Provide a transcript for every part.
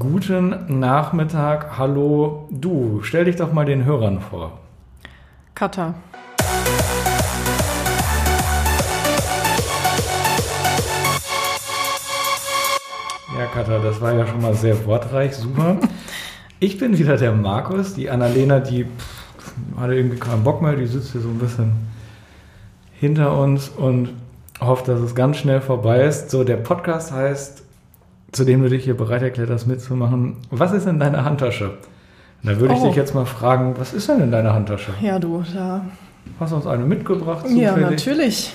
Guten Nachmittag, hallo. Du, stell dich doch mal den Hörern vor. Kata. Ja, Katha, das war ja schon mal sehr wortreich, super. Ich bin wieder der Markus, die Annalena, die pff, hatte irgendwie keinen Bock mehr, die sitzt hier so ein bisschen hinter uns und hofft, dass es ganz schnell vorbei ist. So, der Podcast heißt, zu dem du dich hier bereit erklärt hast mitzumachen, was ist in deiner Handtasche? Und da würde ich Oh. dich jetzt mal fragen, was ist denn in deiner Handtasche? Ja, du, da. Hast du uns eine mitgebracht? Ja, zufällig? natürlich.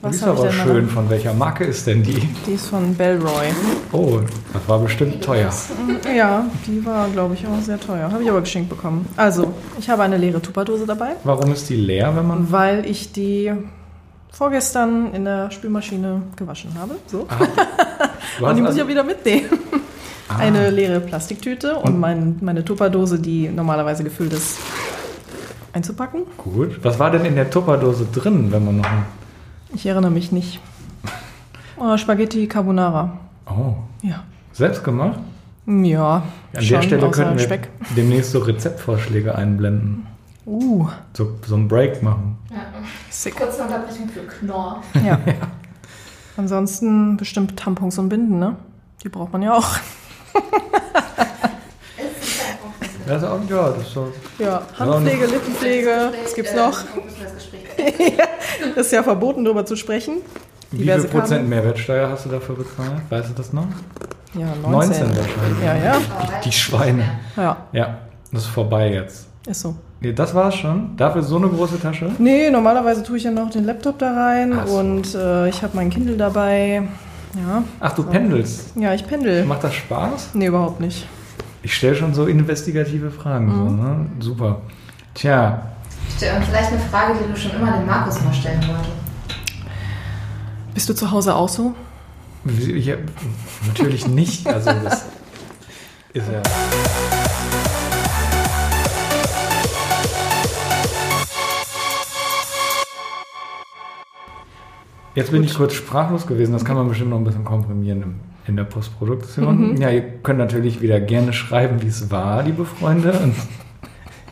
Die Was ist habe ich aber schön. da? Von welcher Marke ist denn die? Die ist von Bellroy. Oh, das war bestimmt teuer. Ja, die war, glaube ich, auch sehr teuer. Habe ich aber geschenkt bekommen. Also, ich habe eine leere Tupperdose dabei, Warum ist die leer, wenn man weil ich die vorgestern in der Spülmaschine gewaschen habe. So. Du Und die muss ich also- ja wieder mitnehmen. Ah. Eine leere Plastiktüte und Und- mein, meine Tupperdose, die normalerweise gefüllt ist, einzupacken. Gut. Was war denn in der Tupperdose drin, wenn man noch. Ich erinnere mich nicht. Oh, Spaghetti Carbonara. Oh, Ja. selbst gemacht? Ja. An der schon, Stelle außer könnten wir Speck. demnächst so Rezeptvorschläge einblenden. Uh, So, so einen Break machen. Ja. sick. Kurze Unterbrechung für Knorr. Ja. Ansonsten bestimmt Tampons und Binden, ne? Die braucht man ja auch. Das ist auch, ja, das ist so. Ja, Handpflege, Lippenpflege, was gibt's noch? Äh, Gespräch Ist ja verboten, darüber zu sprechen. Wie viel Prozent Kabel. Mehrwertsteuer hast du dafür bezahlt? Weißt du das noch? Ja, 19. 19 wahrscheinlich. Ja, ja. Die Schweine. Ja, Ja, das ist vorbei jetzt. Ist so. Nee, das war's schon. Dafür so eine große Tasche? Nee, normalerweise tue ich ja noch den Laptop da rein so. und äh, ich habe mein Kindle dabei. Ja. Ach, du pendelst. Ja, ich pendel. Macht das Spaß? Nee, überhaupt nicht. Ich stelle schon so investigative Fragen. So, Mhm. ne? Super. Tja, Vielleicht eine Frage, die du schon immer dem Markus mal stellen wolltest. Bist du zu Hause auch so? ich, natürlich nicht. Also das ist ja. Jetzt bin ich kurz sprachlos gewesen. Das kann man bestimmt noch ein bisschen komprimieren im, in der Postproduktion. Ja, ihr könnt natürlich wieder gerne schreiben, wie es war, liebe Freunde. Und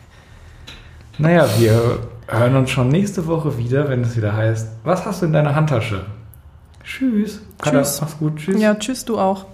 naja, wir hören uns schon nächste Woche wieder, wenn es wieder heißt, was hast du in deiner Handtasche? Tschüss. Tschüss. Mach's gut. Tschüss. Ja, tschüss, du auch.